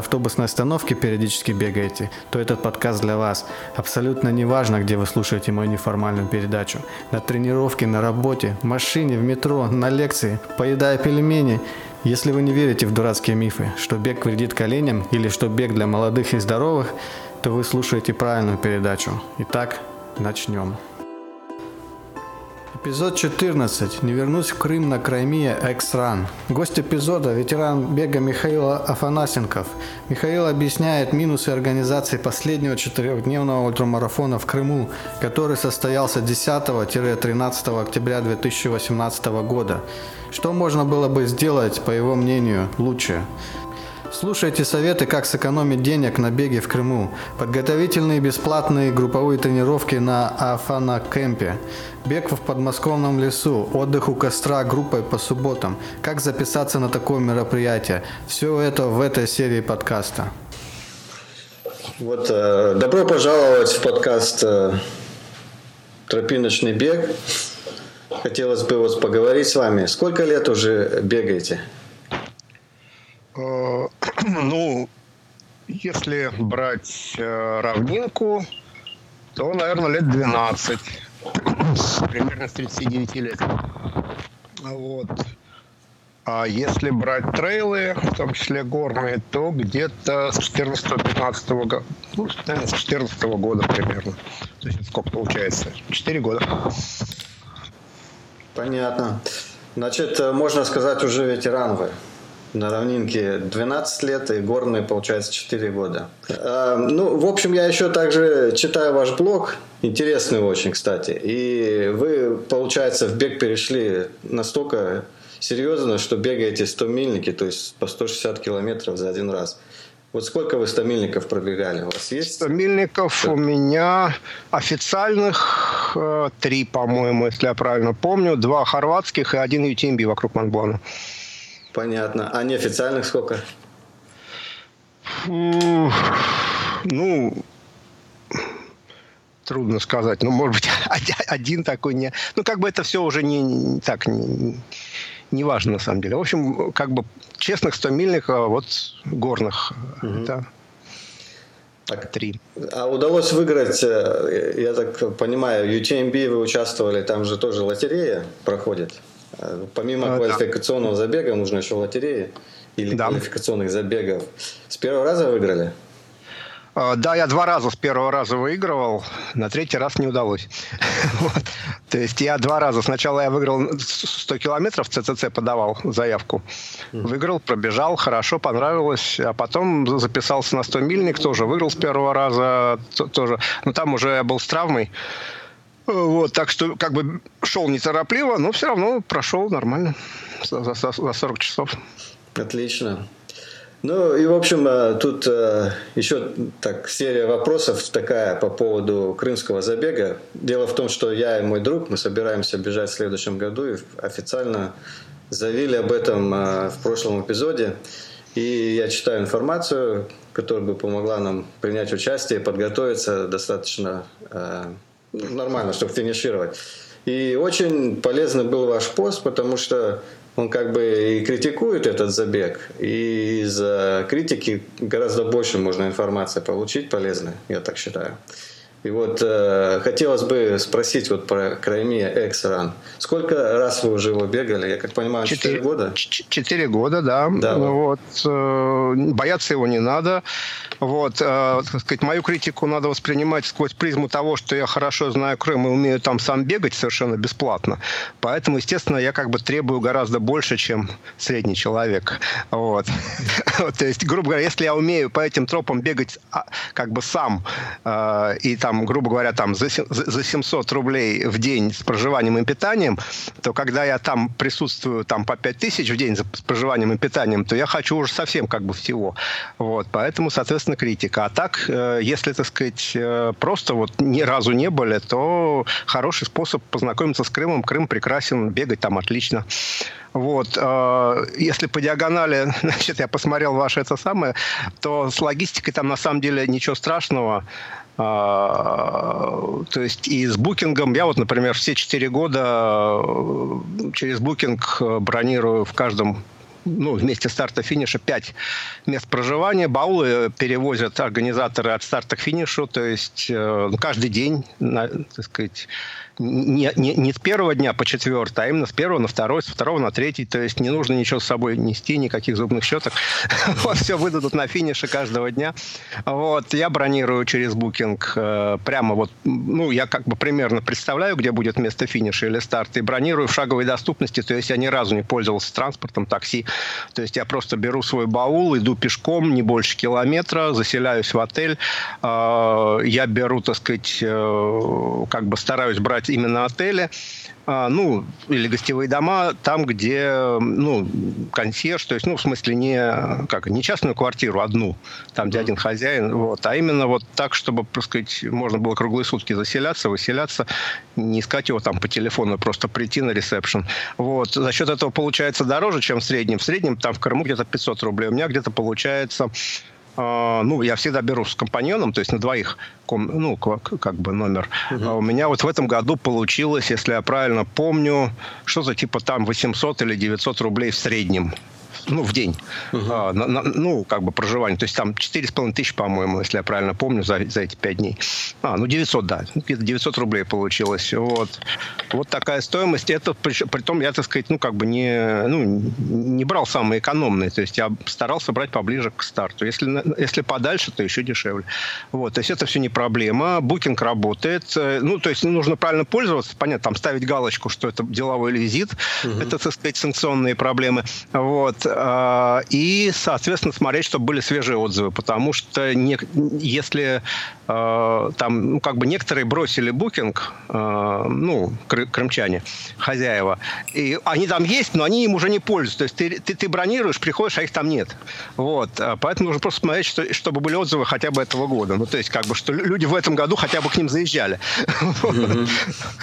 автобусной остановки периодически бегаете, то этот подкаст для вас. Абсолютно не важно, где вы слушаете мою неформальную передачу. На тренировке, на работе, в машине, в метро, на лекции, поедая пельмени. Если вы не верите в дурацкие мифы, что бег вредит коленям или что бег для молодых и здоровых, то вы слушаете правильную передачу. Итак, начнем. Эпизод 14. Не вернусь в Крым на Краймия X-Run. Гость эпизода – ветеран бега Михаил Афанасенков. Михаил объясняет минусы организации последнего четырехдневного ультрамарафона в Крыму, который состоялся 10-13 октября 2018 года. Что можно было бы сделать, по его мнению, лучше? Слушайте советы, как сэкономить денег на беге в Крыму. Подготовительные бесплатные групповые тренировки на Афана Кемпе. Бег в подмосковном лесу. Отдых у костра группой по субботам. Как записаться на такое мероприятие. Все это в этой серии подкаста. Вот, э, добро пожаловать в подкаст э, «Тропиночный бег». Хотелось бы вот поговорить с вами. Сколько лет уже бегаете? Ну, если брать э, равнинку, то, наверное, лет 12. Примерно с 39 лет. Вот. А если брать трейлы, в том числе горные, то где-то с 14-15 года, ну, наверное, с 14 года примерно. То есть сколько получается? 4 года. Понятно. Значит, э, можно сказать, уже ветеран вы на равнинке 12 лет и горные, получается, 4 года. А, ну, в общем, я еще также читаю ваш блог, интересный очень, кстати. И вы, получается, в бег перешли настолько серьезно, что бегаете 100 мильники, то есть по 160 километров за один раз. Вот сколько вы 100 мильников пробегали? У вас есть? 100 мильников у меня официальных э, три, по-моему, если я правильно помню. Два хорватских и один UTMB вокруг Монблана. Понятно. А неофициальных сколько? Ну, трудно сказать. Ну, может быть, один такой не... Ну, как бы это все уже не так, не, не важно на самом деле. В общем, как бы честных 100 мильников, вот горных, угу. это так, три. А удалось выиграть, э, я так понимаю, UTMB вы участвовали, там же тоже лотерея проходит? Э, помимо а, квалификационного да. забега нужно еще лотереи или да. квалификационных забегов. С первого раза выиграли? А, да, я два раза с первого раза выигрывал, на третий раз не удалось. вот. То есть я два раза. Сначала я выиграл 100 километров, ЦЦЦ подавал заявку. Выиграл, пробежал, хорошо, понравилось. А потом записался на 100 мильник, тоже выиграл с первого раза. Тоже. Но там уже я был с травмой. Вот, так что как бы шел неторопливо, но все равно прошел нормально за, за, за 40 часов. Отлично. Ну и, в общем, э, тут э, еще так серия вопросов такая по поводу крымского забега. Дело в том, что я и мой друг, мы собираемся бежать в следующем году и официально заявили об этом э, в прошлом эпизоде. И я читаю информацию, которая бы помогла нам принять участие подготовиться достаточно нормально, чтобы финишировать. И очень полезный был ваш пост, потому что он как бы и критикует этот забег, и из критики гораздо больше можно информации получить полезной, я так считаю. И вот э, хотелось бы спросить вот про Крайми Экс-ран. Сколько раз вы уже его бегали? Я как понимаю, 4 года? 4 года, да. да вот. Э, бояться его не надо. Вот, э, так сказать, мою критику надо воспринимать сквозь призму того, что я хорошо знаю Крым и умею там сам бегать совершенно бесплатно. Поэтому, естественно, я как бы требую гораздо больше, чем средний человек. Вот. То есть, грубо говоря, если я умею по этим тропам бегать а, как бы сам э, и там там, грубо говоря, там за, за 700 рублей в день с проживанием и питанием, то когда я там присутствую там по 5000 в день с проживанием и питанием, то я хочу уже совсем как бы всего. Вот, поэтому, соответственно, критика. А так, э, если, так сказать, э, просто вот ни разу не были, то хороший способ познакомиться с Крымом. Крым прекрасен, бегать там отлично. Вот. Э, если по диагонали, значит, я посмотрел ваше это самое, то с логистикой там на самом деле ничего страшного. Э, то есть и с букингом, я вот, например, все четыре года э, через букинг бронирую в каждом ну, вместе старта финиша 5 мест проживания. Баулы перевозят организаторы от старта к финишу, то есть э, каждый день, на, так сказать, не, не, не с первого дня по четвертый, а именно с первого на второй, с второго на третий. То есть не нужно ничего с собой нести, никаких зубных щеток. все выдадут на финише каждого дня. Вот, я бронирую через букинг э, прямо вот, ну, я как бы примерно представляю, где будет место финиша или старта, и бронирую в шаговой доступности, то есть я ни разу не пользовался транспортом, такси. То есть я просто беру свой баул, иду пешком не больше километра, заселяюсь в отель. Э, я беру, так сказать, э, как бы стараюсь брать именно отели, а, ну, или гостевые дома, там, где, ну, консьерж, то есть, ну, в смысле, не, как, не частную квартиру одну, там, где один хозяин, вот, а именно вот так, чтобы, так сказать, можно было круглые сутки заселяться, выселяться, не искать его там по телефону, просто прийти на ресепшн. Вот, за счет этого получается дороже, чем в среднем. В среднем там в Крыму где-то 500 рублей, у меня где-то получается а, ну, я всегда беру с компаньоном, то есть на двоих, ну, как бы номер. Угу. А у меня вот в этом году получилось, если я правильно помню, что-то типа там 800 или 900 рублей в среднем ну, в день, угу. а, на, на, ну, как бы проживание. То есть там 4,5 тысячи, по-моему, если я правильно помню, за, за эти 5 дней. А, ну, 900, да. Где-то 900 рублей получилось. Вот. Вот такая стоимость. Это, при, при том, я, так сказать, ну, как бы не, ну, не брал самые экономные. То есть я старался брать поближе к старту. Если, если подальше, то еще дешевле. Вот. То есть это все не проблема. Букинг работает. Ну, то есть нужно правильно пользоваться. Понятно, там ставить галочку, что это деловой визит. Угу. Это, так сказать, санкционные проблемы. Вот. А, и, соответственно, смотреть, чтобы были свежие отзывы, потому что не, если э, там, ну, как бы некоторые бросили букинг, э, ну, крымчане, хозяева, и они там есть, но они им уже не пользуются. То есть ты, ты, ты бронируешь, приходишь, а их там нет. Вот. Поэтому нужно просто смотреть, что, чтобы были отзывы хотя бы этого года. Ну, то есть, как бы, что люди в этом году хотя бы к ним заезжали.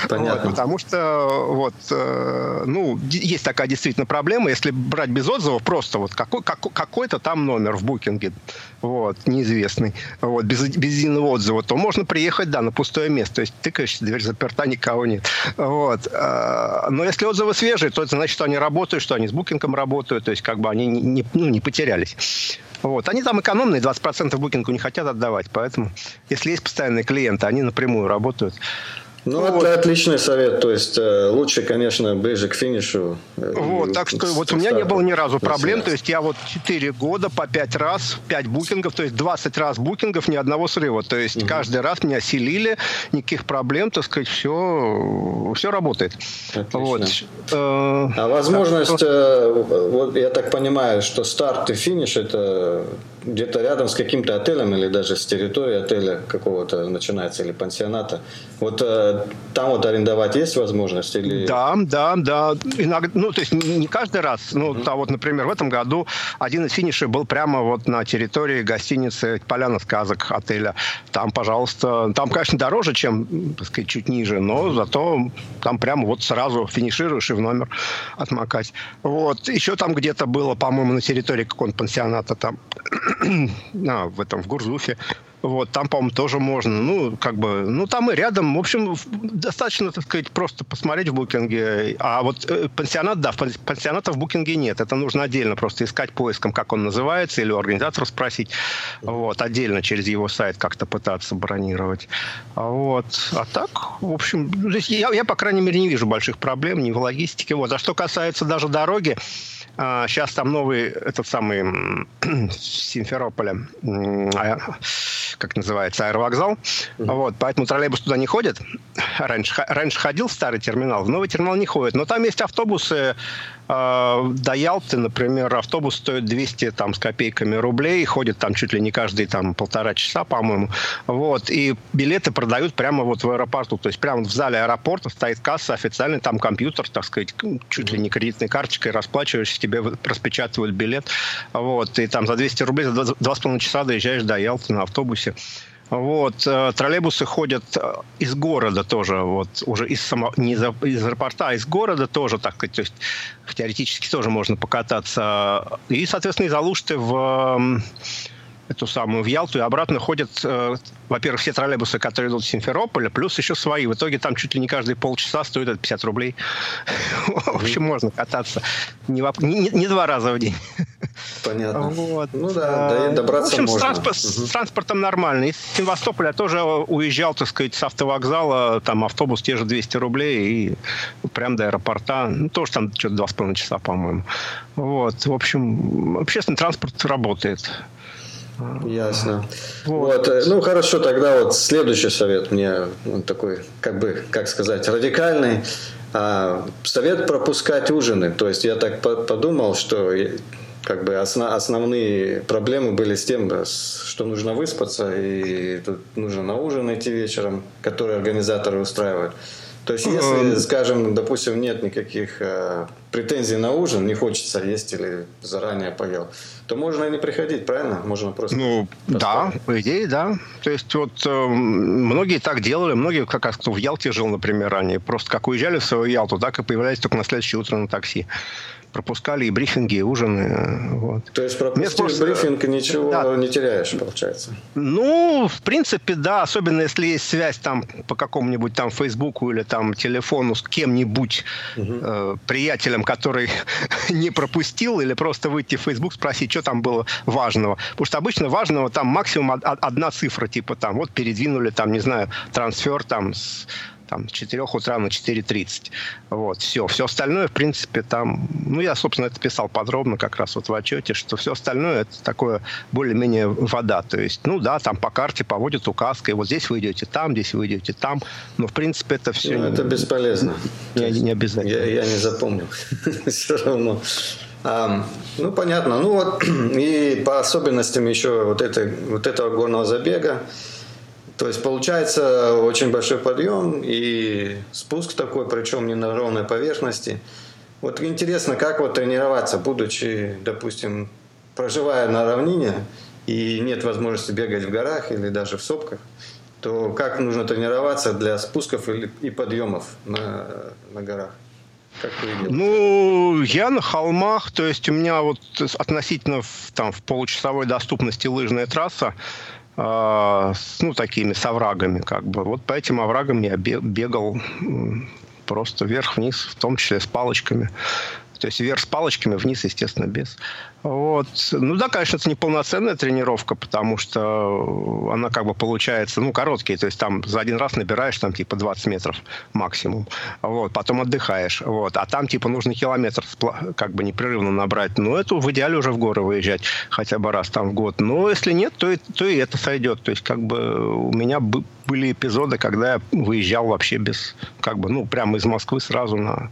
Понятно. Потому что, вот, э, ну, есть такая действительно проблема, если брать без отзывов, просто вот какой, какой-то там номер в букинге, вот, неизвестный, вот, без, без единого отзыва, то можно приехать, да, на пустое место. То есть тыкаешь, дверь заперта, никого нет. Вот. А, но если отзывы свежие, то это значит, что они работают, что они с букингом работают, то есть как бы они не, не, ну, не потерялись. Вот. Они там экономные, 20% букингу не хотят отдавать, поэтому если есть постоянные клиенты, они напрямую работают. Ну, вот. это отличный совет. То есть э, лучше, конечно, ближе к финишу. Э, вот, так что вот у меня не было ни разу проблем. То есть я вот 4 года по 5 раз, 5 букингов, то есть 20 раз букингов, ни одного срыва. То есть угу. каждый раз меня селили, никаких проблем, так сказать, все, все работает. Отлично. Вот. Э, а возможность, вот я так понимаю, что старт и финиш это где-то рядом с каким-то отелем или даже с территорией отеля какого-то начинается или пансионата. Вот э, там вот арендовать есть возможность или? Да, да, да. Иногда, ну то есть не каждый раз. Ну mm-hmm. а вот, например, в этом году один из финишей был прямо вот на территории гостиницы Поляна сказок отеля. Там, пожалуйста, там, конечно, дороже, чем, так сказать, чуть ниже, но зато там прямо вот сразу финишируешь и в номер отмокать. Вот еще там где-то было, по-моему, на территории какого-то пансионата там в этом, в Гурзуфе. Вот, там, по-моему, тоже можно. Ну, как бы, ну, там и рядом. В общем, достаточно, так сказать, просто посмотреть в букинге. А вот э, пансионат, да, пансионата в букинге нет. Это нужно отдельно просто искать поиском, как он называется, или у организатора спросить. Вот, отдельно через его сайт как-то пытаться бронировать. Вот. А так, в общем, здесь я, я, по крайней мере, не вижу больших проблем ни в логистике. Вот. А что касается даже дороги, Сейчас а, там новый, этот самый Симферополя, а, как называется, аэровокзал. Mm-hmm. Вот, поэтому троллейбус туда не ходит. Раньше, раньше ходил в старый терминал, в новый терминал не ходит. Но там есть автобусы, до Ялты, например, автобус стоит 200 там, с копейками рублей, ходит там чуть ли не каждые там, полтора часа, по-моему. Вот, и билеты продают прямо вот в аэропорту. То есть прямо в зале аэропорта стоит касса официальный, там компьютер, так сказать, чуть ли не кредитной карточкой расплачиваешься, тебе распечатывают билет. Вот, и там за 200 рублей за 2,5 часа доезжаешь до Ялты на автобусе. Вот. Э, троллейбусы ходят э, из города тоже, вот, уже из, само, не из, из аэропорта, а из города тоже, так то есть теоретически тоже можно покататься. И, соответственно, из Алушты в эту самую в Ялту и обратно ходят, э, во-первых, все троллейбусы, которые идут из Симферополя, плюс еще свои. В итоге там чуть ли не каждые полчаса стоит это 50 рублей. В общем, можно кататься не два раза в день. Понятно. Вот. Ну да, добраться в общем, можно. С, транспорт, угу. с транспортом нормально. Из Севастополя тоже уезжал, так сказать, с автовокзала, там автобус те же 200 рублей и прям до аэропорта. Ну, тоже там что-то два с половиной часа, по-моему. Вот, в общем, общественный транспорт работает. Ясно. Вот. вот. Э, ну хорошо, тогда вот следующий совет мне он такой, как бы, как сказать, радикальный. А, совет пропускать ужины. То есть я так подумал, что как бы основ, основные проблемы были с тем, что нужно выспаться и тут нужно на ужин идти вечером, который организаторы устраивают. То есть, если, скажем, допустим, нет никаких э, претензий на ужин, не хочется есть или заранее поел, то можно и не приходить, правильно? Можно просто... Ну, да, по идее, да. То есть, вот э, многие так делали, многие, как раз кто в Ялте жил, например, они просто как уезжали в свою Ялту, так и появлялись только на следующее утро на такси пропускали и брифинги, и ужины. Вот. То есть пропустив просто... брифинг, ничего да. не теряешь, получается? Ну, в принципе, да, особенно если есть связь там по какому-нибудь там Фейсбуку или там телефону с кем-нибудь, угу. э, приятелем, который не пропустил, или просто выйти в Фейсбук, спросить, что там было важного. Потому что обычно важного там максимум одна цифра, типа там вот передвинули там, не знаю, трансфер там с там, с 4 утра на 4.30. Вот, все. Все остальное, в принципе, там... Ну, я, собственно, это писал подробно как раз вот в отчете, что все остальное это такое более-менее вода. То есть, ну да, там по карте поводят указкой. Вот здесь вы идете там, здесь вы идете там. Но, в принципе, это все... Ну, это бесполезно. Не, не обязательно. Я, я не запомнил. все равно. А, ну, понятно. Ну, вот и по особенностям еще вот, этой, вот этого горного забега, то есть получается очень большой подъем и спуск такой, причем не на ровной поверхности. Вот интересно, как вот тренироваться, будучи, допустим, проживая на равнине и нет возможности бегать в горах или даже в сопках, то как нужно тренироваться для спусков и подъемов на, на горах? Ну, я на холмах, то есть у меня вот относительно в, там, в получасовой доступности лыжная трасса, ну, такими с оврагами, как бы. Вот по этим оврагам я бегал просто вверх-вниз, в том числе с палочками. То есть вверх с палочками, вниз, естественно, без. Вот. Ну да, конечно, это не полноценная тренировка, потому что она как бы получается, ну, короткие, то есть там за один раз набираешь там типа 20 метров максимум, вот, потом отдыхаешь, вот, а там типа нужно километр как бы непрерывно набрать, ну, это в идеале уже в горы выезжать хотя бы раз там в год, но если нет, то и, то и это сойдет, то есть как бы у меня были эпизоды, когда я выезжал вообще без, как бы, ну, прямо из Москвы сразу на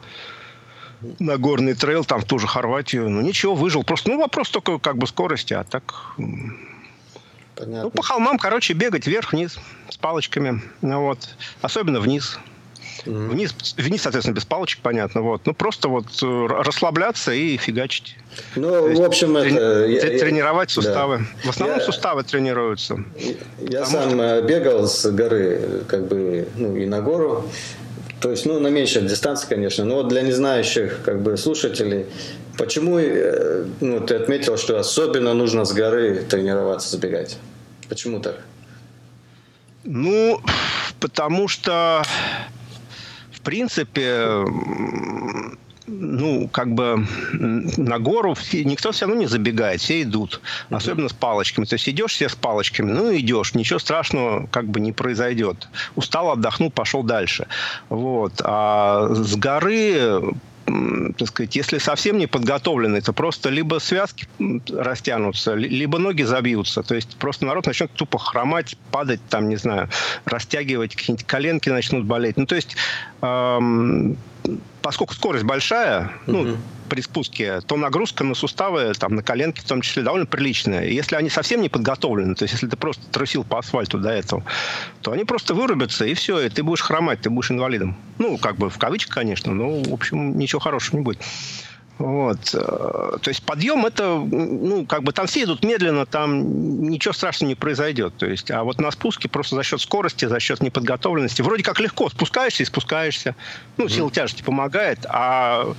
на горный трейл, там в ту же Хорватию. Ну, ничего, выжил. Просто, ну, вопрос только как бы скорости, а так... Понятно. Ну, по холмам, короче, бегать вверх-вниз с палочками. Ну, вот. Особенно вниз. Mm-hmm. Вниз, вниз, соответственно, без палочек, понятно. Вот. Ну, просто вот э, расслабляться и фигачить. Ну, есть, в общем, трени- это... Тренировать суставы. Да. В основном я, суставы тренируются. Я сам что... Э, бегал с горы, как бы, ну, и на гору. То есть, ну, на меньшей дистанции, конечно. Но вот для незнающих как бы слушателей, почему э, ну, ты отметил, что особенно нужно с горы тренироваться, забегать? Почему так? Ну, потому что, в принципе, ну, как бы на гору никто все равно не забегает, все идут, mm-hmm. особенно с палочками. То есть идешь все с палочками, ну идешь, ничего страшного как бы не произойдет. Устал, отдохнул, пошел дальше. Вот. А с горы так сказать, если совсем не подготовленный, то просто либо связки растянутся, либо ноги забьются. То есть просто народ начнет тупо хромать, падать, там, не знаю, растягивать, какие-нибудь коленки начнут болеть. Ну, то есть эм, поскольку скорость большая, ну, при спуске, то нагрузка на суставы, там, на коленки в том числе, довольно приличная. И если они совсем не подготовлены, то есть если ты просто трусил по асфальту до этого, то они просто вырубятся, и все, и ты будешь хромать, ты будешь инвалидом. Ну, как бы в кавычках, конечно, но, в общем, ничего хорошего не будет. Вот. Э, то есть подъем это, ну, как бы там все идут медленно, там ничего страшного не произойдет. То есть, а вот на спуске просто за счет скорости, за счет неподготовленности, вроде как легко спускаешься и спускаешься. Ну, сила тяжести помогает, а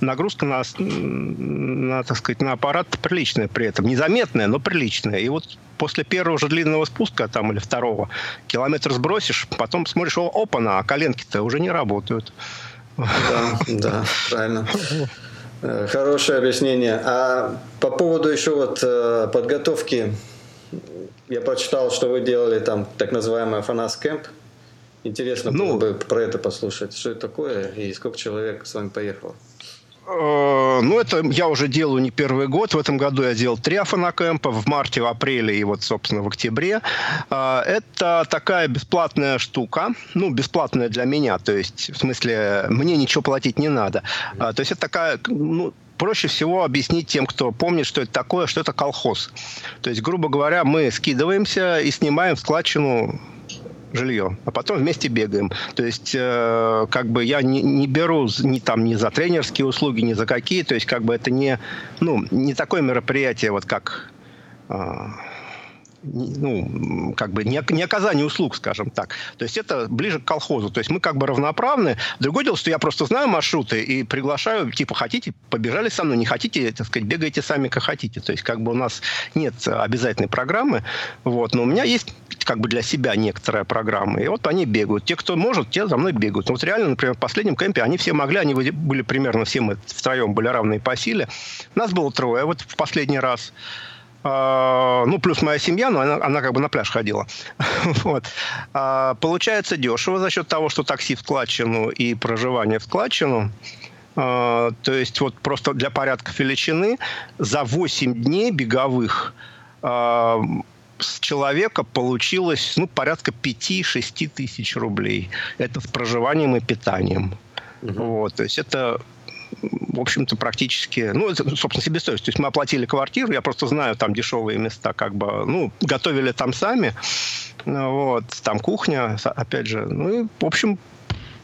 нагрузка на, на, так сказать, на аппарат приличная при этом. Незаметная, но приличная. И вот после первого же длинного спуска, там, или второго, километр сбросишь, потом смотришь, о, опа-на, а коленки-то уже не работают. Да, да, правильно. Хорошее объяснение. А по поводу еще вот э, подготовки, я прочитал, что вы делали там так называемый Фанас Кэмп. Интересно ну, было бы про это послушать. Что это такое и сколько человек с вами поехало? Э, ну, это я уже делаю не первый год. В этом году я делал три афанакэмпа в марте, в апреле и вот, собственно, в октябре. Это такая бесплатная штука. Ну, бесплатная для меня. То есть, в смысле, мне ничего платить не надо. То есть, это такая, ну, проще всего объяснить тем, кто помнит, что это такое, что это колхоз. То есть, грубо говоря, мы скидываемся и снимаем складчину жилье, а потом вместе бегаем. То есть, э, как бы я не, не беру ни там ни за тренерские услуги, ни за какие. То есть, как бы это не, ну, не такое мероприятие, вот как э, ну, как бы не, не оказание услуг, скажем так. То есть это ближе к колхозу. То есть мы как бы равноправны. Другое дело, что я просто знаю маршруты и приглашаю, типа, хотите, побежали со мной, не хотите, так сказать, бегайте сами, как хотите. То есть как бы у нас нет обязательной программы, вот, но у меня есть как бы для себя некоторая программа. И вот они бегают. Те, кто может, те за мной бегают. Но вот реально, например, в последнем кемпе они все могли, они были примерно все мы втроем были равные по силе. Нас было трое вот в последний раз. А, ну, плюс моя семья, но она, она как бы на пляж ходила. вот. А, получается дешево за счет того, что такси в складчину и проживание в складчину. А, то есть вот просто для порядка величины за 8 дней беговых с человека получилось ну, порядка 5-6 тысяч рублей. Это с проживанием и питанием. Угу. Вот, то есть это в общем-то, практически, ну, собственно, себестоимость. То есть мы оплатили квартиру, я просто знаю там дешевые места, как бы, ну, готовили там сами, вот, там кухня, опять же, ну, и, в общем,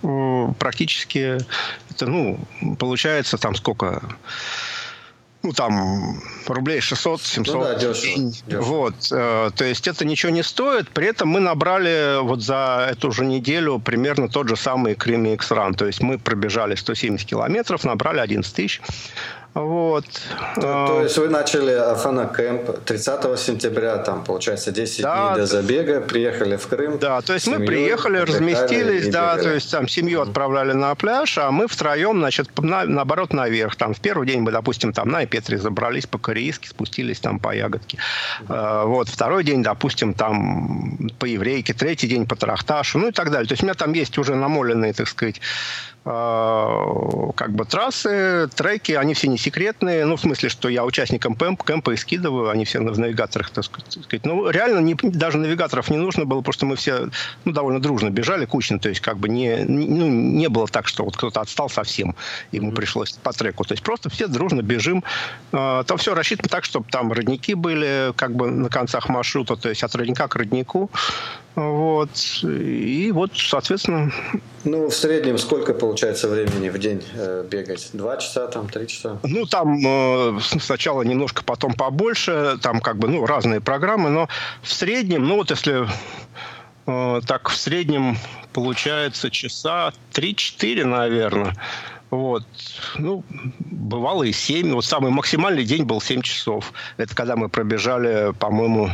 э, практически это, ну, получается там сколько ну, там, рублей 600-700. Ну, да, дешево, дешево. Вот, э, то есть это ничего не стоит. При этом мы набрали вот за эту же неделю примерно тот же самый Крими X-Run. То есть мы пробежали 170 километров, набрали 11 тысяч. Вот. То, то есть вы начали Афана Кэмп 30 сентября, там, получается, 10 да, дней до забега, приехали в Крым. Да, то есть семью, мы приехали, разместились, да, то есть там семью отправляли на пляж, а мы втроем, значит, на, наоборот, наверх. Там в первый день мы, допустим, там на Петре забрались по-корейски, спустились там по ягодке. Uh, вот, второй день, допустим, там по еврейке, третий день по Тарахташу, ну и так далее. То есть у меня там есть уже намоленные, так сказать, а, как бы трассы, треки, они все не секретные, ну, в смысле, что я участникам кэмп, кэмпа и скидываю, они все в навигаторах, так сказать. Ну, реально, не, даже навигаторов не нужно было, просто мы все, ну, довольно дружно бежали, кучно, то есть, как бы не, ну, не было так, что вот кто-то отстал совсем, ему пришлось по треку, то есть, просто все дружно бежим, а, там все рассчитано так, чтобы там родники были, как бы на концах маршрута, то есть, от родника к роднику, вот. И вот, соответственно... Ну, в среднем сколько получается времени в день э, бегать? Два часа, там, три часа? Ну, там э, сначала немножко, потом побольше. Там как бы, ну, разные программы. Но в среднем, ну, вот если э, так в среднем получается часа 3-4, наверное. Вот. Ну, бывало и 7. Вот самый максимальный день был 7 часов. Это когда мы пробежали, по-моему,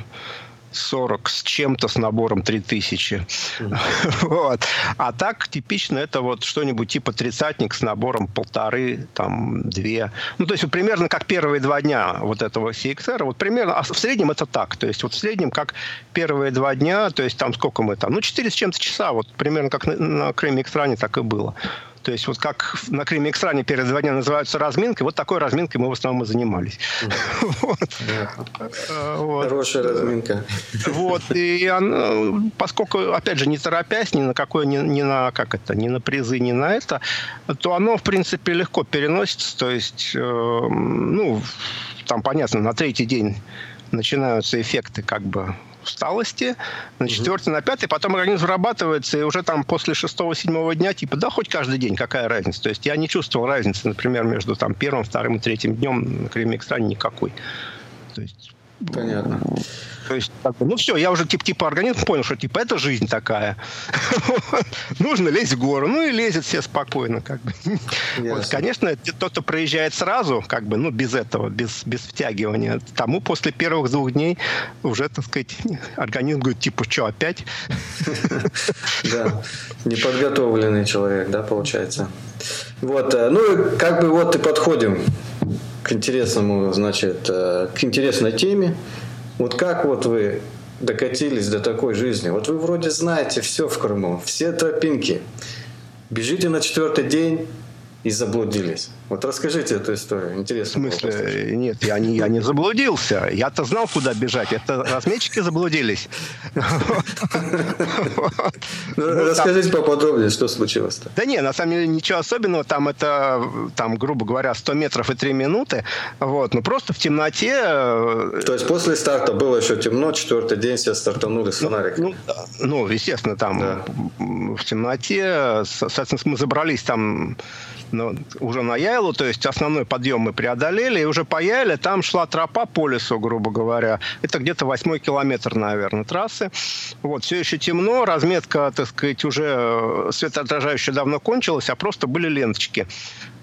40 с чем-то с набором 3000. Mm-hmm. вот. А так типично это вот что-нибудь типа тридцатник с набором полторы, там, две. Ну, то есть вот примерно как первые два дня вот этого CXR, вот примерно, а в среднем это так. То есть вот в среднем как первые два дня, то есть там сколько мы там, ну, 4 с чем-то часа, вот примерно как на, на Крыме Экстране так и было. То есть вот как на Крыме Экстране перед дня называются разминкой, вот такой разминкой мы в основном и занимались. Хорошая разминка. Вот, и поскольку, опять же, не торопясь ни на какое, ни на, как это, ни на призы, ни на это, то оно, в принципе, легко переносится. То есть, э, ну, там, понятно, на третий день начинаются эффекты как бы усталости, на четвертый, на пятый, потом организм вырабатывается, и уже там после шестого-седьмого дня, типа, да, хоть каждый день, какая разница. То есть я не чувствовал разницы, например, между там первым, вторым и третьим днем на Креме Экстране никакой. То есть Понятно. То есть, как бы, ну все, я уже типа, типа организм понял, что типа это жизнь такая. Нужно лезть в гору. Ну и лезет все спокойно, как бы. Вот, конечно, тот, кто проезжает сразу, как бы, ну, без этого, без, без втягивания, тому после первых двух дней уже, так сказать, организм говорит, типа, что, опять? Да, неподготовленный человек, да, получается. Вот, э, ну, как бы вот и подходим к интересному, значит, э, к интересной теме. Вот как вот вы докатились до такой жизни? Вот вы вроде знаете все в Крыму, все тропинки. Бежите на четвертый день, и заблудились. Вот расскажите эту историю. Интересно. В смысле? Нет, я не, я не заблудился. Я-то знал, куда бежать. Это разметчики заблудились. Ну, расскажите поподробнее, что случилось-то. Да не, на самом деле ничего особенного. Там это, там, грубо говоря, 100 метров и 3 минуты. Вот. Ну просто в темноте... Э, То есть после старта было еще темно, четвертый день все стартанули с фонариком. Ну, ну, естественно, там в темноте. Соответственно, мы забрались там ну, уже на Яйлу, то есть основной подъем мы преодолели, и уже по Яйле там шла тропа по лесу, грубо говоря. Это где-то восьмой километр, наверное, трассы. Вот, все еще темно, разметка, так сказать, уже э, светоотражающая давно кончилась, а просто были ленточки.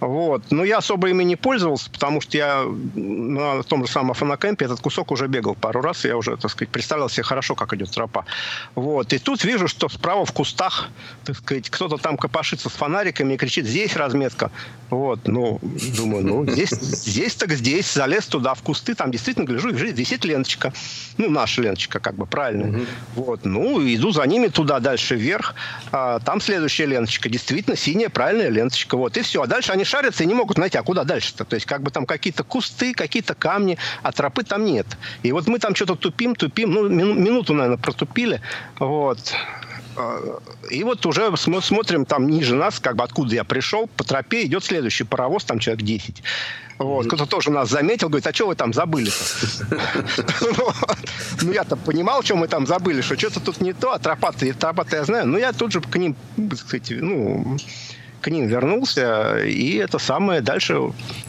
Вот. Но я особо ими не пользовался, потому что я на том же самом фонокемпе этот кусок уже бегал пару раз, я уже, так сказать, представлял себе хорошо, как идет тропа. Вот. И тут вижу, что справа в кустах, так сказать, кто-то там копошится с фонариками и кричит, здесь разметка. Вот. Ну, думаю, ну, здесь, здесь так здесь. Залез туда, в кусты, там действительно гляжу, и висит ленточка. Ну, наша ленточка, как бы, правильно. Угу. Вот. Ну, иду за ними туда, дальше вверх. А, там следующая ленточка. Действительно, синяя, правильная ленточка. Вот. И все. А дальше они шарятся и не могут найти, а куда дальше-то? То есть как бы там какие-то кусты, какие-то камни, а тропы там нет. И вот мы там что-то тупим, тупим, ну, минуту, наверное, протупили. Вот. А, и вот уже смотрим там ниже нас, как бы откуда я пришел, по тропе идет следующий паровоз, там человек 10. Вот. Кто-то тоже нас заметил, говорит, а что вы там забыли Ну, я-то понимал, что мы там забыли, что что-то тут не то, а тропа-то я знаю. Но я тут же к ним, кстати, ну, к ним вернулся, и это самое дальше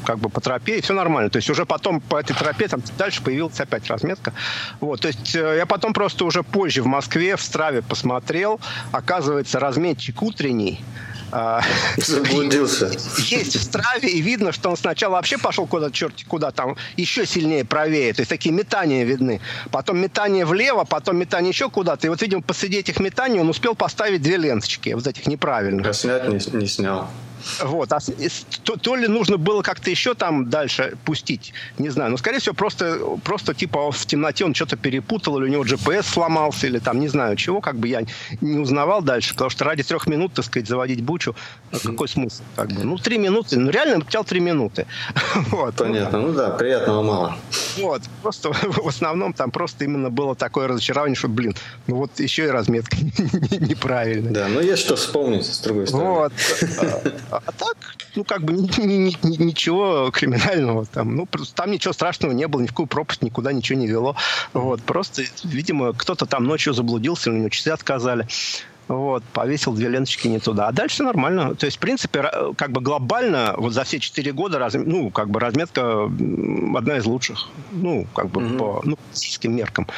как бы по тропе, и все нормально. То есть уже потом по этой тропе там дальше появилась опять разметка. Вот, то есть э, я потом просто уже позже в Москве в Страве посмотрел, оказывается, разметчик утренний, Заблудился. Есть в страве, и видно, что он сначала вообще пошел куда-то, черти куда, там еще сильнее правее. То есть такие метания видны. Потом метание влево, потом метание еще куда-то. И вот, видимо, посреди этих метаний он успел поставить две ленточки, вот этих неправильных. А снять не, не снял. Вот. А то, то ли нужно было как-то еще там дальше пустить, не знаю. Но, скорее всего, просто, просто типа в темноте он что-то перепутал, или у него GPS сломался, или там не знаю чего, как бы я не узнавал дальше, потому что ради трех минут, так сказать, заводить бучу, какой смысл? Как бы? Ну, три минуты, ну, реально потерял три минуты. вот, Понятно, ну, ну да, приятного мало. Вот, просто в основном там просто именно было такое разочарование, что, блин, ну вот еще и разметка неправильная. Да, ну есть что вспомнить, с другой стороны. Вот. А так, ну, как бы ни, ни, ни, ничего криминального там. Ну, там ничего страшного не было, ни в какую пропасть никуда ничего не вело. Вот, просто, видимо, кто-то там ночью заблудился, у него часы отказали. Вот, повесил две ленточки не туда. А дальше нормально. То есть, в принципе, как бы глобально, вот за все четыре года, раз, ну, как бы разметка одна из лучших. Ну, как бы mm-hmm. по ну, российским меркам.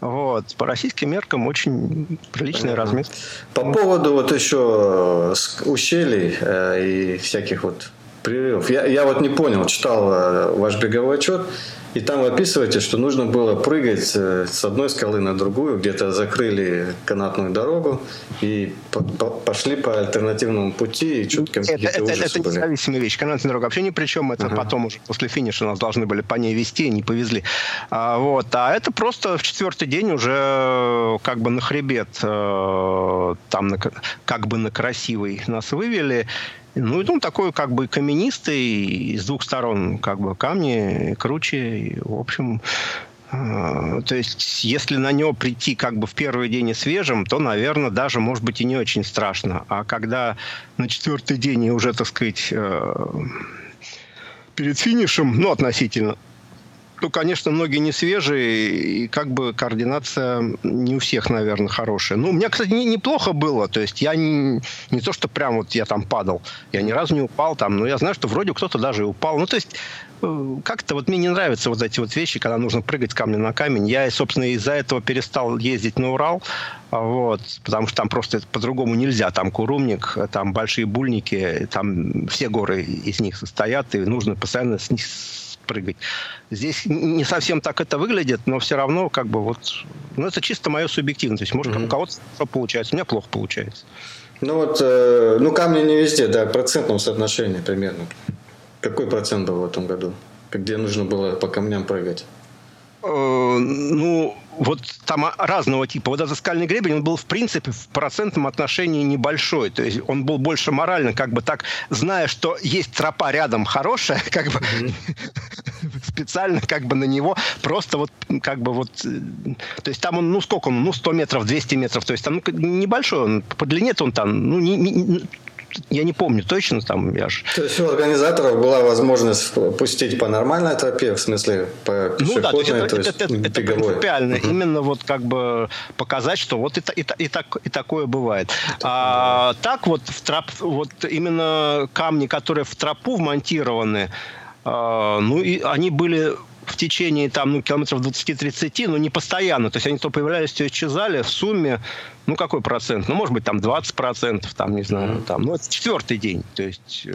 Вот. По российским меркам очень приличная Понятно. разметка. По поводу вот еще ущелий э, и всяких вот прерывов. Я, я вот не понял, читал э, ваш беговой отчет. И там вы описываете, что нужно было прыгать э, с одной скалы на другую, где-то закрыли канатную дорогу и пошли по альтернативному пути, и чуть это, это, это независимая вещь. Канатная дорога вообще ни при чем. Это ага. потом уже после финиша нас должны были по ней вести, не повезли. А, вот. а это просто в четвертый день уже э, как бы на хребет, э, там на, как бы на красивый нас вывели. Ну, и он такой как бы каменистый, с двух сторон как бы камни круче. И, в общем, э, то есть, если на него прийти как бы в первый день и свежим, то, наверное, даже, может быть, и не очень страшно. А когда на четвертый день и уже, так сказать, э, перед финишем, ну, относительно, ну, конечно, многие не свежие, и как бы координация не у всех, наверное, хорошая. Ну, у меня, кстати, не, неплохо было. То есть я не, не то, что прям вот я там падал. Я ни разу не упал там, но я знаю, что вроде кто-то даже и упал. Ну, то есть э, как-то вот мне не нравятся вот эти вот вещи, когда нужно прыгать камня на камень. Я, собственно, из-за этого перестал ездить на Урал, вот, потому что там просто по-другому нельзя. Там Курумник, там большие бульники, там все горы из них состоят, и нужно постоянно с них прыгать. Здесь не совсем так это выглядит, но все равно как бы вот... Ну, это чисто мое субъективное. То есть, может, mm-hmm. у кого-то получается, у меня плохо получается. Ну вот, э, ну камни не везде, да, в процентном соотношении примерно. Какой процент был в этом году? Где нужно было по камням прыгать? Э, ну, вот там разного типа. Вот этот скальный гребень, он был, в принципе, в процентном отношении небольшой. То есть он был больше морально, как бы так, зная, что есть тропа рядом хорошая, как бы mm-hmm. специально как бы на него просто вот как бы вот... Э, то есть там он, ну сколько он, ну 100 метров, 200 метров. То есть там ну, небольшой он, по длине он там, ну не, не, я не помню точно, там я же... То есть у организаторов была возможность пустить по нормальной тропе, в смысле по Ну да, то есть это, то есть это, это, это принципиально. Угу. Именно вот как бы показать, что вот и, и, и, так, и такое бывает. Это, а, да. Так вот, в троп, вот именно камни, которые в тропу вмонтированы, ну и они были в течение там, ну, километров 20-30, но не постоянно. То есть они то появлялись, то исчезали. В сумме, ну, какой процент? Ну, может быть, там 20 процентов, там, не знаю, там. Ну, это четвертый день. То есть...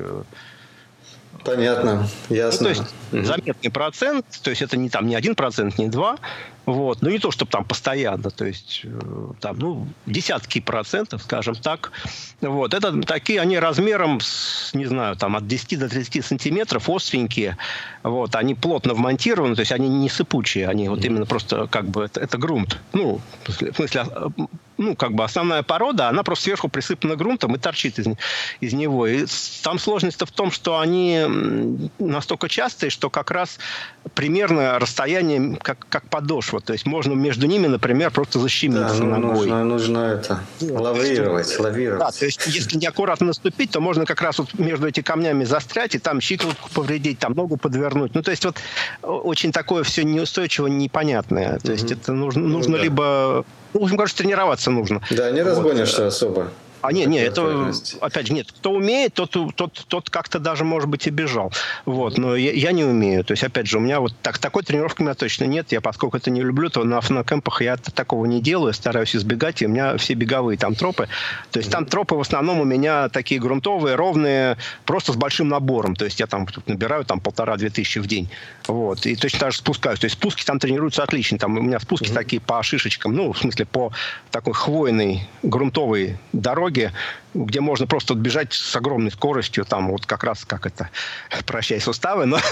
Понятно, ясно. Ну, то есть заметный процент, то есть это не там не один процент, не два, вот, но не то, чтобы там постоянно, то есть э, там, ну, десятки процентов, скажем так. Вот, это такие, они размером, с, не знаю, там от 10 до 30 сантиметров, остренькие, вот, они плотно вмонтированы, то есть они не сыпучие, они вот именно просто как бы, это, это грунт. Ну, в смысле, а, ну, как бы основная порода, она просто сверху присыпана грунтом и торчит из, из него. И там сложность-то в том, что они настолько частые, что как раз примерно расстояние как, как подошва. То есть можно между ними, например, просто защемиться да, ну, ногой. Нужно, нужно это лавировать, есть, лавировать. Да, то есть если неаккуратно наступить, то можно как раз вот между этими камнями застрять и там щиколотку повредить, там ногу подвернуть. Ну, то есть вот очень такое все неустойчиво, непонятное. То есть это нужно, нужно ну, да. либо ну, в общем, короче, тренироваться нужно. Да, не разгонишься вот. особо. А нет, нет, это, опять же, нет, кто умеет, тот, тот, тот как-то даже, может быть, и бежал. Вот, но я, я не умею. То есть, опять же, у меня вот так, такой тренировки у меня точно нет. Я, поскольку это не люблю, то на, на кемпах я такого не делаю, стараюсь избегать, и у меня все беговые там тропы. То есть, там тропы в основном у меня такие грунтовые, ровные, просто с большим набором. То есть, я там набираю там полтора-две тысячи в день. Вот, и точно так же спускаюсь. То есть, спуски там тренируются отлично. Там у меня спуски mm-hmm. такие по шишечкам, ну, в смысле, по такой хвойной грунтовой дороге, дороге, где можно просто отбежать с огромной скоростью, там вот как раз как это, прощай суставы, но...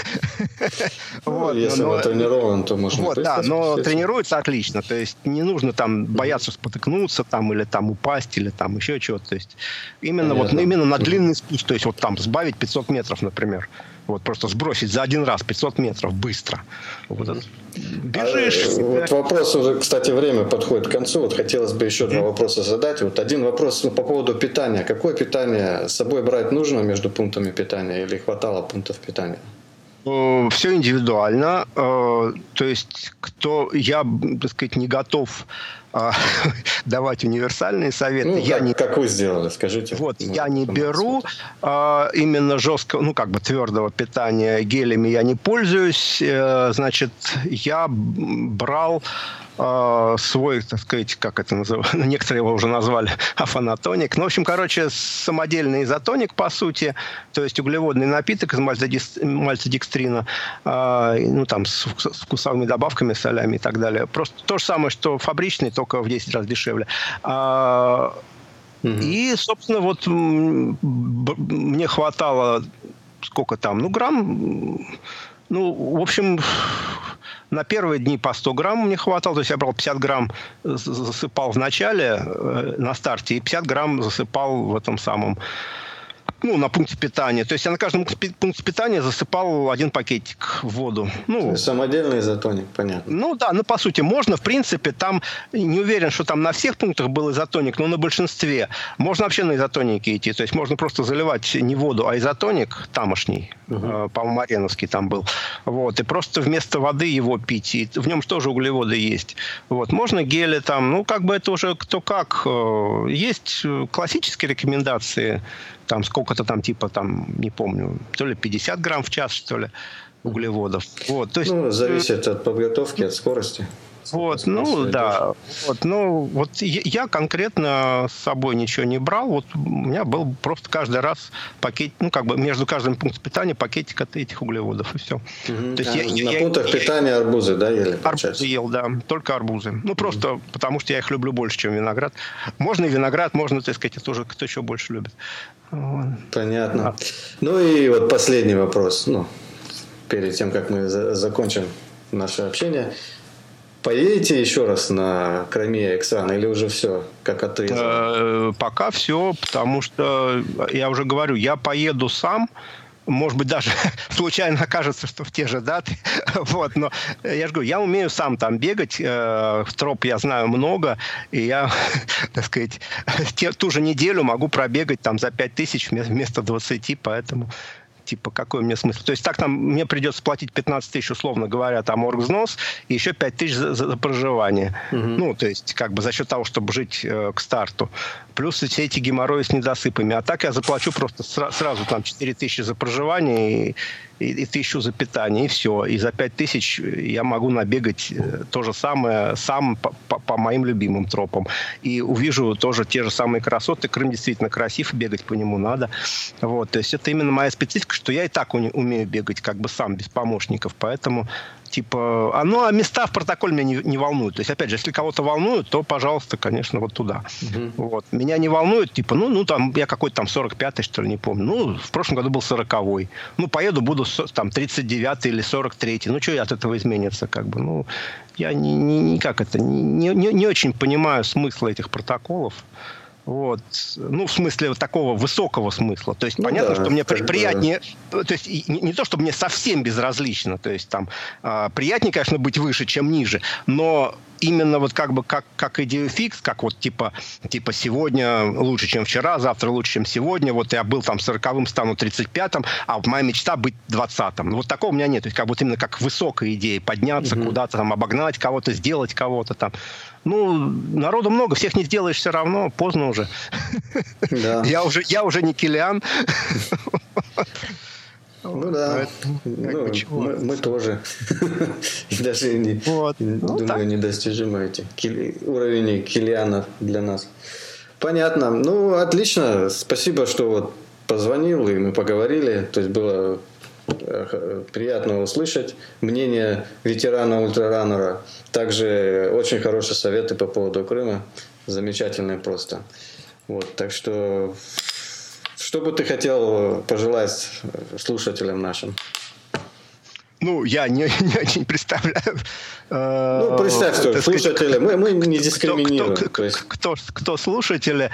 Ну, если он тренирован, то можно... Вот, да, но тренируется отлично, то есть не нужно там бояться спотыкнуться там или там упасть или там еще чего-то, то есть именно вот именно на длинный спуск, то есть вот там сбавить 500 метров, например, вот просто сбросить за один раз 500 метров быстро. Вот это. Бежишь. А, вот вопрос уже, кстати, время подходит к концу. Вот хотелось бы еще mm-hmm. два вопроса задать. Вот один вопрос ну, по поводу питания. Какое питание с собой брать нужно между пунктами питания или хватало пунктов питания? Э, Все индивидуально. Э, то есть, кто я, так сказать, не готов а, давать универсальные советы. Ну, я как, не, как вы сделали, скажите. Вот, ну, я не беру а, именно жесткого, ну, как бы твердого питания гелями я не пользуюсь. А, значит, я брал э, свой, так сказать, как это называется, некоторые его уже назвали афанатоник. Ну, в общем, короче, самодельный изотоник, по сути, то есть углеводный напиток из мальтодекстрина, э, ну, там, с, с вкусовыми добавками, солями и так далее. Просто то же самое, что фабричный, только в 10 раз дешевле. А, И, собственно, вот мне хватало сколько там, ну, грамм, ну, в общем, на первые дни по 100 грамм мне хватало, то есть я брал 50 грамм, засыпал в начале, э, на старте, и 50 грамм засыпал в этом самом ну, на пункте питания. То есть я на каждом пункте питания засыпал один пакетик в воду. Ну, самодельный изотоник, понятно. Ну да, ну по сути можно, в принципе, там не уверен, что там на всех пунктах был изотоник, но на большинстве можно вообще на изотонике идти. То есть можно просто заливать не воду, а изотоник тамошний, угу. э, по-моему, Мареновский там был. Вот, и просто вместо воды его пить. И в нем тоже углеводы есть. Вот, можно гели там, ну как бы это уже кто как. Э, есть классические рекомендации там сколько-то там типа там, не помню, то ли 50 грамм в час, что ли, углеводов. Вот, то есть, ну, зависит от подготовки, от скорости. Вот, ну да. Вот, ну, вот я конкретно с собой ничего не брал. Вот у меня был просто каждый раз пакет, ну, как бы между каждым пунктом питания пакетик от этих углеводов, и все. Угу. То есть а, я, на я, пунктах я, питания арбузы, да, ели? Арбузы ел, да, только арбузы. Ну, просто угу. потому что я их люблю больше, чем виноград. Можно и виноград, можно, так сказать, тоже кто еще больше любит. Понятно. А. Ну и вот последний вопрос, ну, перед тем, как мы за закончим наше общение. Поедете еще раз на Крайме Эксан или уже все, как отрезано? Э, пока все, потому что, я уже говорю, я поеду сам, может быть, даже случайно окажется, что в те же даты. вот, но я же говорю, я умею сам там бегать, э, троп я знаю много, и я, так сказать, те, ту же неделю могу пробегать там за 5 тысяч вместо 20, поэтому типа, какой мне смысл? То есть так там мне придется платить 15 тысяч, условно говоря, там оргвзнос, и еще 5 тысяч за, за, за проживание. Угу. Ну, то есть как бы за счет того, чтобы жить э, к старту. Плюс все эти геморрои с недосыпами. А так я заплачу просто сра- сразу там 4 тысячи за проживание и, и, и тысячу за питание, и все. И за 5 тысяч я могу набегать э, то же самое сам по, моим любимым тропам. И увижу тоже те же самые красоты. Крым действительно красив, бегать по нему надо. Вот. То есть это именно моя специфика, что я и так умею бегать как бы сам, без помощников. Поэтому типа, а, ну, а места в протоколе меня не, не волнуют. То есть, опять же, если кого-то волнует, то, пожалуйста, конечно, вот туда. Угу. Вот. Меня не волнует, типа, ну, ну, там, я какой-то там 45-й, что ли, не помню. Ну, в прошлом году был 40-й. Ну, поеду, буду там 39-й или 43-й. Ну, что от этого изменится, как бы, ну, я не, не, не как это, не, не, не очень понимаю смысла этих протоколов. Вот. Ну, в смысле вот такого высокого смысла. То есть ну, понятно, да, что мне при, приятнее, то есть не, не то, чтобы мне совсем безразлично, то есть там э, приятнее, конечно, быть выше, чем ниже, но именно вот как бы как, как идею фикс, как вот типа, типа сегодня лучше, чем вчера, завтра лучше, чем сегодня, вот я был там 40-м, стану 35-м, а моя мечта быть 20-м. Вот такого у меня нет. То есть как вот именно как высокая идея подняться угу. куда-то там, обогнать кого-то, сделать кого-то там. Ну, народу много, всех не сделаешь все равно, поздно уже. Да. Я уже, я уже не Килиан. Ну да, ну, мы, мы тоже. Даже не, вот. ну, думаю, так. недостижимы эти кили, уровень Килиана для нас. Понятно. Ну, отлично. Спасибо, что вот позвонил, и мы поговорили. То есть было приятно услышать мнение ветерана ультрараннера. Также очень хорошие советы по поводу Крыма. Замечательные просто. Вот, так что что бы ты хотел пожелать слушателям нашим? Ну, я не, не очень представляю. Э, ну, представь, что слушатели, мы, мы не дискриминируем. Кто, кто, кто, кто слушатели,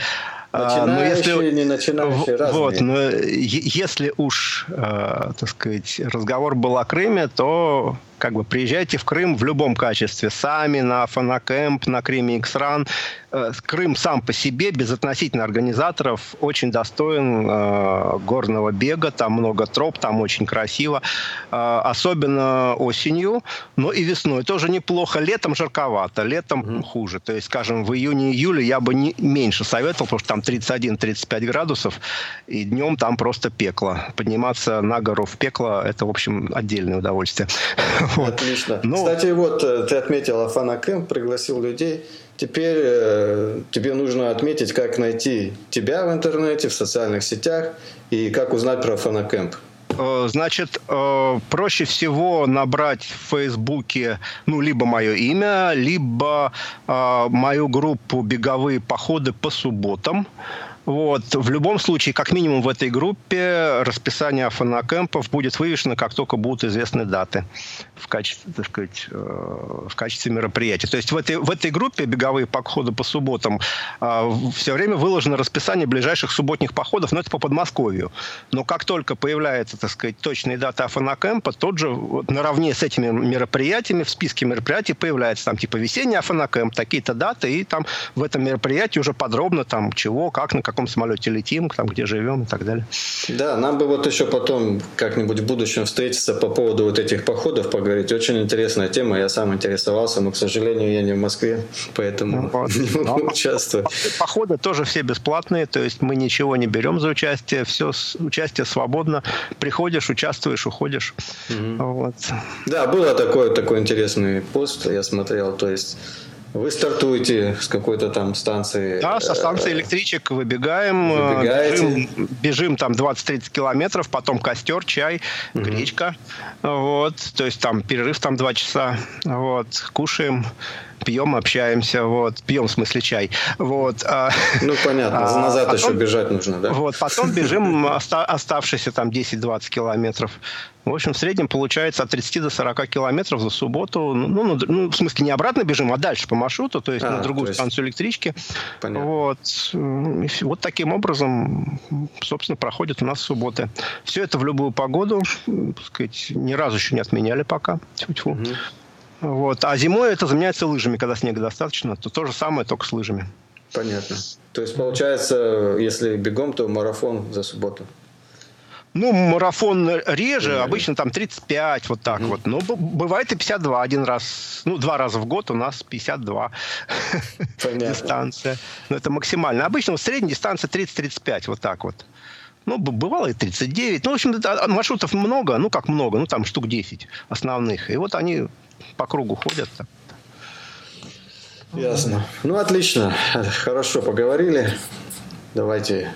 Начинающие, но если, не начинающие, разные. Вот, но если уж, э, так сказать, разговор был о Крыме, то как бы приезжайте в Крым в любом качестве. Сами на Фанакэмп, на Крыме X-Run. Э, Крым сам по себе, без относительно организаторов, очень достоин э, горного бега. Там много троп, там очень красиво. Э, особенно осенью, но и весной. Тоже неплохо. Летом жарковато, летом mm-hmm. хуже. То есть, скажем, в июне-июле я бы не, меньше советовал, потому что там 31-35 градусов, и днем там просто пекло. Подниматься на гору в пекло – это, в общем, отдельное удовольствие. Отлично. Ну, Кстати, вот э, ты отметил Афана Кэмп, пригласил людей. Теперь э, тебе нужно отметить, как найти тебя в интернете, в социальных сетях и как узнать про Афана Кэмп. Э, значит, э, проще всего набрать в Фейсбуке, ну, либо мое имя, либо мою группу «Беговые походы по субботам». Вот. В любом случае, как минимум в этой группе расписание фанакэмпов будет вывешено, как только будут известны даты в качестве, так сказать, э, в качестве мероприятия. То есть в этой, в этой группе беговые походы по субботам э, все время выложено расписание ближайших субботних походов, но это по Подмосковью. Но как только появляется, так сказать, точная дата фанакэмпа, тот же вот, наравне с этими мероприятиями в списке мероприятий появляется там типа весенний афанакэмп, такие-то даты, и там в этом мероприятии уже подробно там чего, как, на каком самолете летим, там где живем и так далее. Да, нам бы вот еще потом как-нибудь в будущем встретиться по поводу вот этих походов, поговорить. Очень интересная тема, я сам интересовался, но, к сожалению, я не в Москве, поэтому ну, вот. не могу но участвовать. Походы тоже все бесплатные, то есть мы ничего не берем за участие, все участие свободно. Приходишь, участвуешь, уходишь. Угу. Вот. Да, было такой, такой интересный пост, я смотрел, то есть вы стартуете с какой-то там станции. Да, со станции электричек выбегаем, э, бежим, бежим там 20-30 километров, потом костер, чай, угу. гречка. Вот, то есть там перерыв там 2 часа. Вот, кушаем, пьем, общаемся, вот, пьем в смысле чай, вот. А, ну, понятно, а, назад потом, еще бежать нужно, да? Вот, потом бежим оставшиеся там 10-20 километров. В общем, в среднем получается от 30 до 40 километров за субботу. Ну, ну, ну в смысле, не обратно бежим, а дальше по маршруту, то есть а, на другую есть... станцию электрички. Понятно. Вот. вот таким образом, собственно, проходят у нас субботы. Все это в любую погоду, так сказать, ни разу еще не отменяли пока. Тьфу-тьфу. Угу. Вот. А зимой это заменяется лыжами, когда снега достаточно, то то же самое, только с лыжами. Понятно. То есть, получается, если бегом, то марафон за субботу. Ну, марафон реже, mm-hmm. обычно там 35, вот так mm-hmm. вот. Но бывает и 52 один раз. Ну, два раза в год у нас 52 дистанция. Но это максимально. Обычно в средней дистанция 30-35, вот так вот. Ну, бывало и 39. Ну, в общем, маршрутов много. Ну, как много? Ну, там штук 10 основных. И вот они по кругу ходят. Ясно. Ну, отлично. Хорошо поговорили. Давайте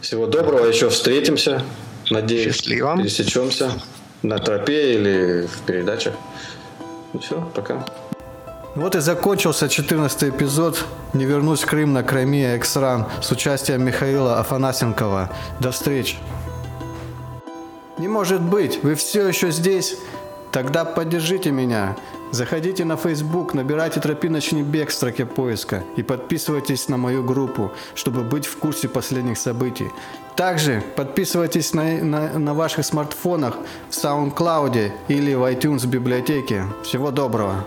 всего доброго. Еще встретимся. Надеюсь, Счастливо. пересечемся на тропе или в передачах. Ну все, пока. Вот и закончился 14 эпизод «Не вернусь в Крым на Крайме Эксран» с участием Михаила Афанасенкова. До встречи. Не может быть, вы все еще здесь? Тогда поддержите меня. Заходите на Facebook, набирайте «Тропиночный бег» в строке поиска и подписывайтесь на мою группу, чтобы быть в курсе последних событий. Также подписывайтесь на, на, на ваших смартфонах в SoundCloud или в iTunes библиотеке. Всего доброго!